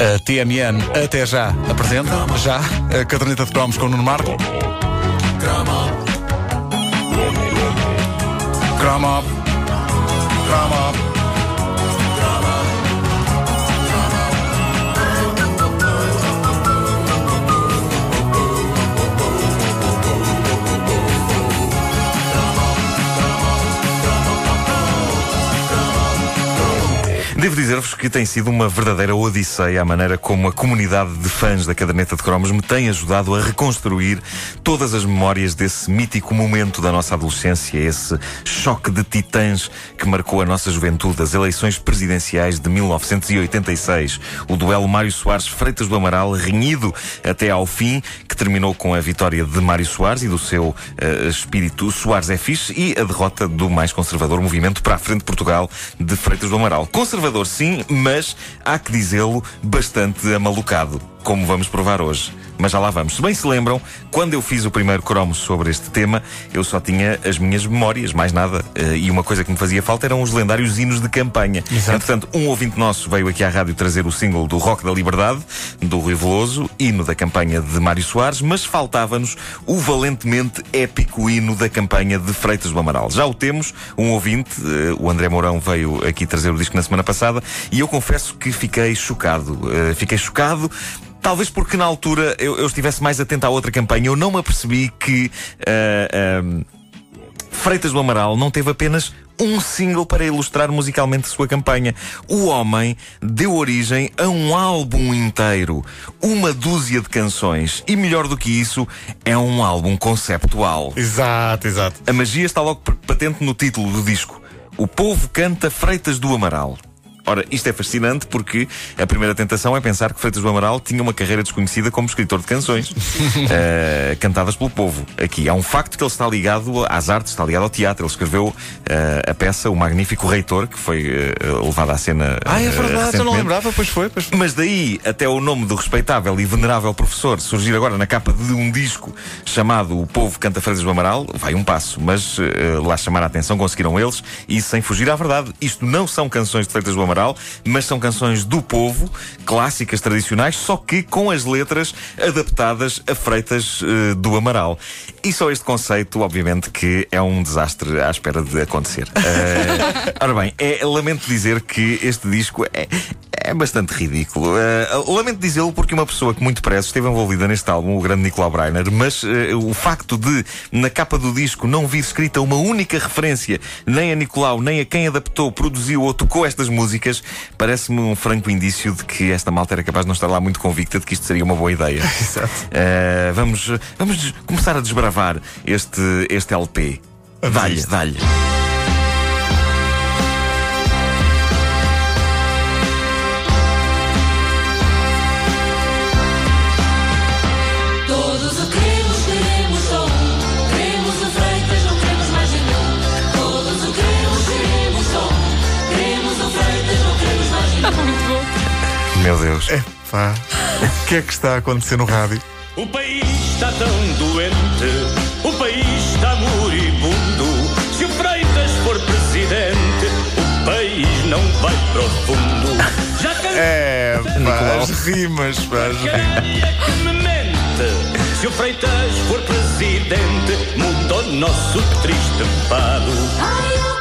A TMN até já. Apresenta, já, a caderneta de cromos com o Nuno Marco. Devo dizer-vos que tem sido uma verdadeira odisseia a maneira como a comunidade de fãs da caderneta de cromos me tem ajudado a reconstruir todas as memórias desse mítico momento da nossa adolescência, esse choque de titãs que marcou a nossa juventude, as eleições presidenciais de 1986, o duelo Mário Soares Freitas do Amaral, renhido até ao fim, terminou com a vitória de Mário Soares e do seu uh, espírito Soares é fixe e a derrota do mais conservador movimento para a frente de Portugal de Freitas do Amaral. Conservador sim, mas há que dizê-lo bastante amalucado, como vamos provar hoje mas já lá vamos. Se bem se lembram, quando eu fiz o primeiro cromo sobre este tema, eu só tinha as minhas memórias, mais nada. Uh, e uma coisa que me fazia falta eram os lendários hinos de campanha. Exato. Entretanto, um ouvinte nosso veio aqui à rádio trazer o single do Rock da Liberdade, do Rui Veloso, hino da campanha de Mário Soares, mas faltava-nos o valentemente épico hino da campanha de Freitas do Amaral. Já o temos, um ouvinte, uh, o André Mourão, veio aqui trazer o disco na semana passada, e eu confesso que fiquei chocado. Uh, fiquei chocado Talvez porque na altura eu, eu, estivesse mais atento à outra campanha, eu não me apercebi que uh, uh, Freitas do Amaral não teve apenas um single para ilustrar musicalmente a sua campanha. O homem deu origem a um álbum inteiro, uma dúzia de canções e melhor do que isso, é um álbum conceptual. Exato, exato. A magia está logo patente no título do disco. O povo canta Freitas do Amaral. Ora, isto é fascinante porque a primeira tentação é pensar que Freitas do Amaral tinha uma carreira desconhecida como escritor de canções uh, cantadas pelo povo. Aqui há um facto que ele está ligado às artes, está ligado ao teatro. Ele escreveu uh, a peça O Magnífico Reitor, que foi uh, levada à cena. Ah, é verdade, eu não lembrava, pois foi, pois foi. Mas daí até o nome do respeitável e venerável professor surgir agora na capa de um disco chamado O Povo Canta Freitas do Amaral, vai um passo. Mas lá chamar a atenção conseguiram eles e sem fugir à verdade. Isto não são canções de Freitas do Amaral Mas são canções do povo, clássicas, tradicionais, só que com as letras adaptadas a Freitas uh, do Amaral. E só este conceito, obviamente, que é um desastre à espera de acontecer. Uh, ora bem, é, lamento dizer que este disco é, é bastante ridículo. Uh, lamento dizê-lo porque uma pessoa que muito depressa esteve envolvida neste álbum, o grande Nicolau Breiner, mas uh, o facto de, na capa do disco, não vir escrita uma única referência nem a Nicolau, nem a quem adaptou, produziu ou tocou estas músicas, parece-me um franco indício de que esta malta era capaz de não estar lá muito convicta de que isto seria uma boa ideia. Exato. Uh, vamos, vamos começar a desbravar este, este LP. Dá-lhe, dá-lhe. É pá. O que é que está a acontecer no rádio? O país está tão doente, o país está moribundo. Se o Freitas for presidente, o país não vai para o fundo. Já É, pá, as rimas, pá, as rimas. É que me mente. Se o Freitas for presidente, muda o nosso triste fado.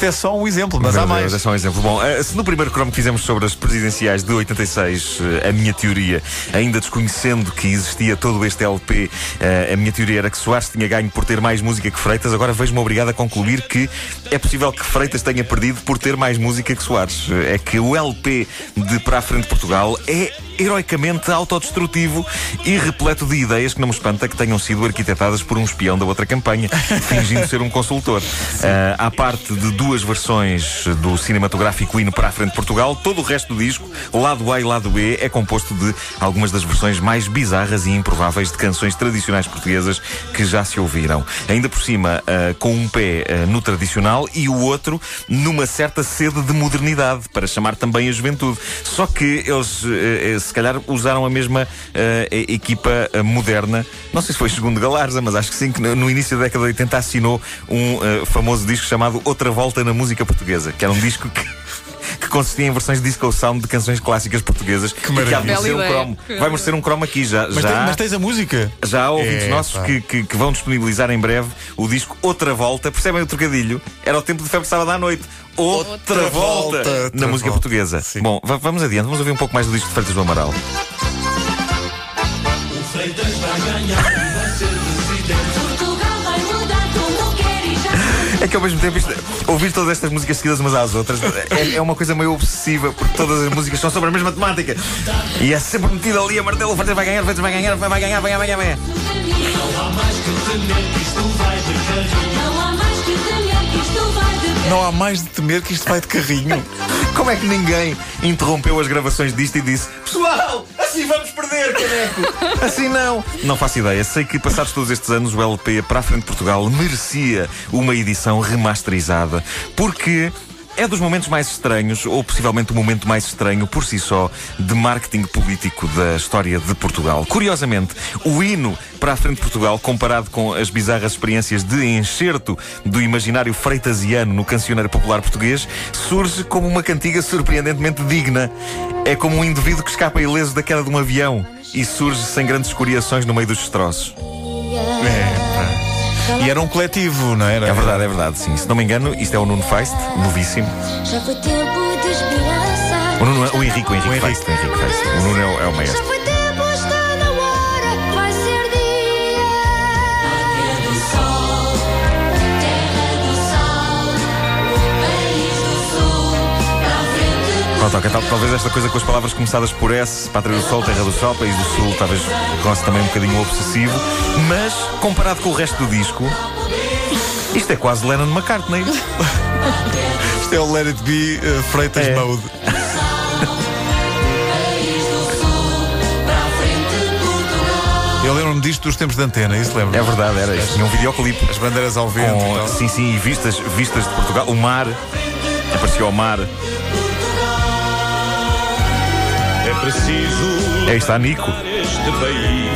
Isto é só um exemplo, mas Meu há Deus, mais. é só um exemplo. Bom, eh, se no primeiro cromo que fizemos sobre as presidenciais de 86, eh, a minha teoria, ainda desconhecendo que existia todo este LP, eh, a minha teoria era que Soares tinha ganho por ter mais música que Freitas, agora vejo-me obrigado a concluir que é possível que Freitas tenha perdido por ter mais música que Soares. É que o LP de Para a Frente de Portugal é heroicamente autodestrutivo e repleto de ideias que não me espanta que tenham sido arquitetadas por um espião da outra campanha, fingindo ser um consultor. Uh, à parte de duas versões do cinematográfico hino para a frente de Portugal, todo o resto do disco, lado A e lado B, é composto de algumas das versões mais bizarras e improváveis de canções tradicionais portuguesas que já se ouviram. Ainda por cima, uh, com um pé uh, no tradicional e o outro numa certa sede de modernidade, para chamar também a juventude. Só que eles se calhar usaram a mesma e- equipa eh, moderna. Não sei se foi segundo Galarza, mas acho que sim, que no, início da década de 80 assinou um eh, famoso disco chamado Outra Volta na Música Portuguesa, que era um disco que. Que consistia em versões disco sound de canções clássicas portuguesas que, maravilha. merecer Bela um cromo. Vai merecer um cromo aqui já. Mas, já tem- mas tens a música? já há ouvintes É, nossos que, que- que vão disponibilizar em breve o disco Outra Volta. Percebem o trocadilho? Era o tempo de febre sábado à noite. Outra, Outra volta, volta, na outra música volta. portuguesa. Sim. Bom, va- vamos adiante, vamos ouvir um pouco mais do disco de Freitas do Amaral. Que ao mesmo tempo, isto- ouvir todas estas músicas seguidas umas às outras é, é uma coisa meio obsessiva, porque todas as músicas são sobre a mesma temática. E é sempre metido ali a martelo, Freitas vai ganhar, vai ganhar, vai vai ganhar, vai ganhar, vai ganhar. Vai ganhar. Não há mais que temer que isto vai de carrinho. Não há mais que temer que isto vai de carrinho. Não há mais de temer que isto vai de carrinho. Como é que ninguém interrompeu as gravações disto e disse Pessoal, assim vamos perder, caneco! Assim não! Não faço ideia. Sei que passados todos estes anos o LP para a frente de Portugal merecia uma edição remasterizada porque. É dos momentos mais estranhos, ou possivelmente o momento mais estranho por si só, de marketing político da história de Portugal. Curiosamente, o hino para a frente de Portugal, comparado com as bizarras experiências de enxerto do imaginário freitasiano no cancioneiro popular português, surge como uma cantiga surpreendentemente digna. É como um indivíduo que escapa ileso da queda de um avião e surge sem grandes escoriações no meio dos destroços. E era um coletivo, não era? É verdade, é verdade, sim. Se não me engano, isto é o Nuno Feist, novíssimo. Já foi tempo de esperança. O, Nuno, o Henrique, o Henrique, O Henrique. Feist, o Henrique Feist. O Nuno é o, é o maestro. Ok, tal- talvez esta coisa com as palavras começadas por S, Pátria do Sol, Terra do Sol, País do Sul, talvez goste também um bocadinho obsessivo, mas comparado com o resto do disco, isto é quase Lennon McCartney. Isto é o Let It Be uh, Freitas É. Mode. Eu lembro-me disto dos tempos de antena, isso lembro. É verdade, era isto. Tinha um videoclipe. As bandeiras ao vento Com, sim, sim, e vistas, vistas de Portugal. O mar, aparecia o mar. Preciso Aí está Nico. este país.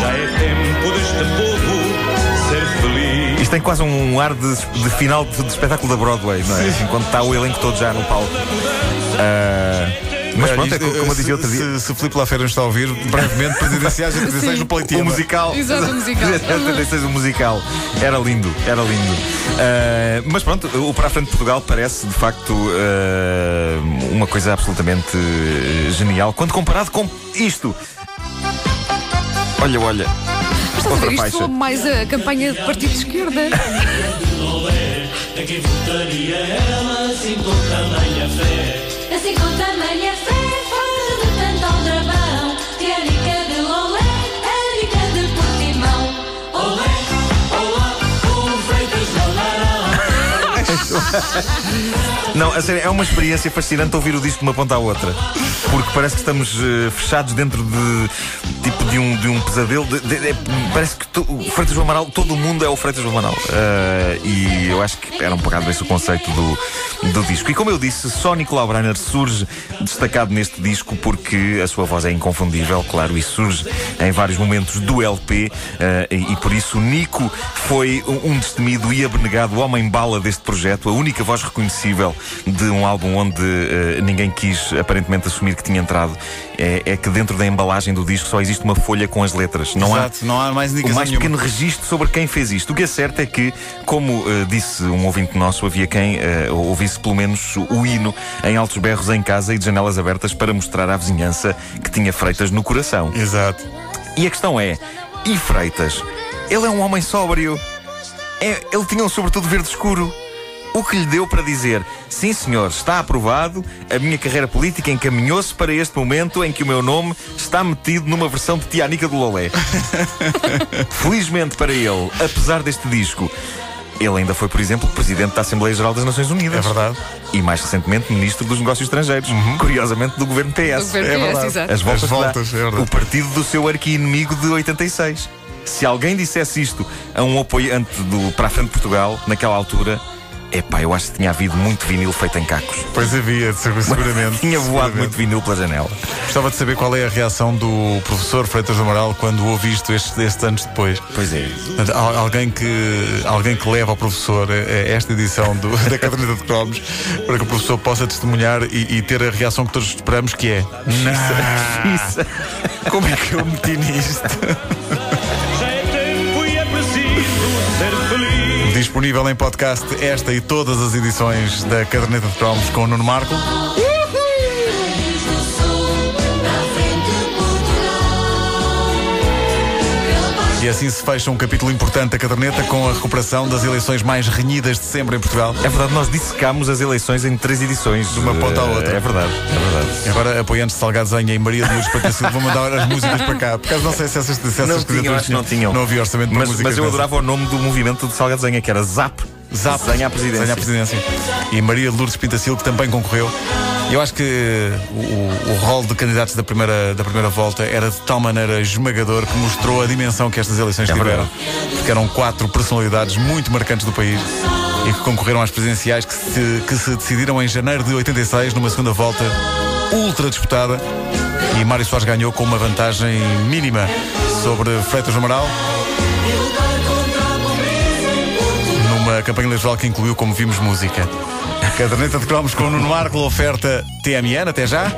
Já é tempo deste povo ser feliz. Isto tem quase um ar de, de final de, de espetáculo da Broadway, não é? Enquanto está o elenco todo já no palco. Ah, mas Olha, pronto, é como eu se- dizia outro dia. Se, se Filipe Lafera nos está a ouvir, brevemente, presidenciais e presidenciais no O Pleitiema. musical. Exato, o musical. 76, o musical. Era lindo, era lindo. Ah, mas pronto, o Para a Frente de Portugal parece de facto ah, uma coisa absolutamente eh, genial quando comparado com isto. Olha, olha. Estás a Outra ver, isto foi mais a campanha do Partido de Esquerda. Assim com tamanha fé, fora de tanto aldrabão, que a Não, a sério, é uma experiência fascinante ouvir o disco de uma ponta à outra. Porque parece que estamos eh, fechados dentro de tipo de um, de um pesadelo. de- de- de- parece que to- o Freitas do Amaral, todo o mundo é o Freitas do Amaral. Eh, e eu acho que era um bocado esse o conceito do, do disco. E como eu disse, só Nicolau Breiner surge destacado neste disco porque a sua voz é inconfundível, claro, e surge em vários momentos do LP. eh, e, e por isso Nico foi um, um destemido e abnegado homem-bala deste projeto, a única voz reconhecível de um álbum onde eh, ninguém quis aparentemente assumir que tinha entrado. É, é que dentro da embalagem do disco só existe uma folha com as letras. Não há Exato, não há mais o indicação mais nenhuma. pequeno registro sobre quem fez isto. O que é certo é que, como eh, disse um ouvinte nosso, havia quem eh, ouvisse pelo menos o hino em altos berros em casa e de janelas abertas para mostrar à vizinhança que tinha Freitas no coração. Exato. E a questão é: e Freitas? Ele é um homem sóbrio. É- ele tinha um sobretudo verde escuro. O que lhe deu para dizer: sim, senhor, está aprovado, a minha carreira política encaminhou-se para este momento em que o meu nome está metido numa versão de Tianica do Lolé. Felizmente para ele, apesar deste disco, ele ainda foi, por exemplo, presidente da Assembleia Geral das Nações Unidas. É verdade. E mais recentemente, ministro dos Negócios Estrangeiros. Curiosamente, do governo PS. Do governo É PS, verdade. exato. As voltas, As voltas, é verdade. O partido do seu arqui-inimigo de 86. Se alguém dissesse isto a um apoiante do Para a Frente de Portugal, naquela altura, epá, eu acho que tinha havido muito vinil feito em cacos. Pois havia, seguramente. Tinha voado seguramente. muito vinil pela janela. Gostava de saber qual é a reação do professor Freitas do Amaral quando ouve isto estes, estes anos depois. Pois é. Alguém que, alguém que leva ao professor esta edição do- da caderneta de cromos para que o professor possa testemunhar e, e ter a reação que todos esperamos que é Não, como é que eu meti nisto? Disponível em podcast esta e todas as edições da caderneta de cromos com o Nuno Marco. E assim se fecha um capítulo importante da caderneta com a recuperação das eleições mais renhidas de sempre em Portugal. É verdade, nós dissecámos as eleições em três edições. De uma ponta à outra. É verdade, é verdade. Agora, apoiantes de Salgado Zenha e Maria de Lourdes Pata Silva vão mandar as músicas para cá. Por acaso não sei se essas, se essas Não tinham, acho que não tinham. Não havia orçamento para Mas, músicas mas eu dessas. adorava o nome do movimento de Salgado Zenha, que era Zap. Zap. Zenha à presidência. Zenha à presidência. E Maria de Lourdes Pintacil, que também concorreu. Eu acho que o, o, rol de candidatos da primeira, da primeira volta era de tal maneira esmagador que mostrou a dimensão que estas eleições É tiveram. verdade. Porque eram quatro personalidades muito marcantes do país e que concorreram às presidenciais que se, que se decidiram em janeiro de 86, numa segunda volta ultra disputada. E Mário Soares ganhou com uma vantagem mínima sobre Freitas do Amaral. numa campanha eleitoral que incluiu, como vimos, música. Caderneta de cromos com o Nuno Marco, oferta TMN, até já.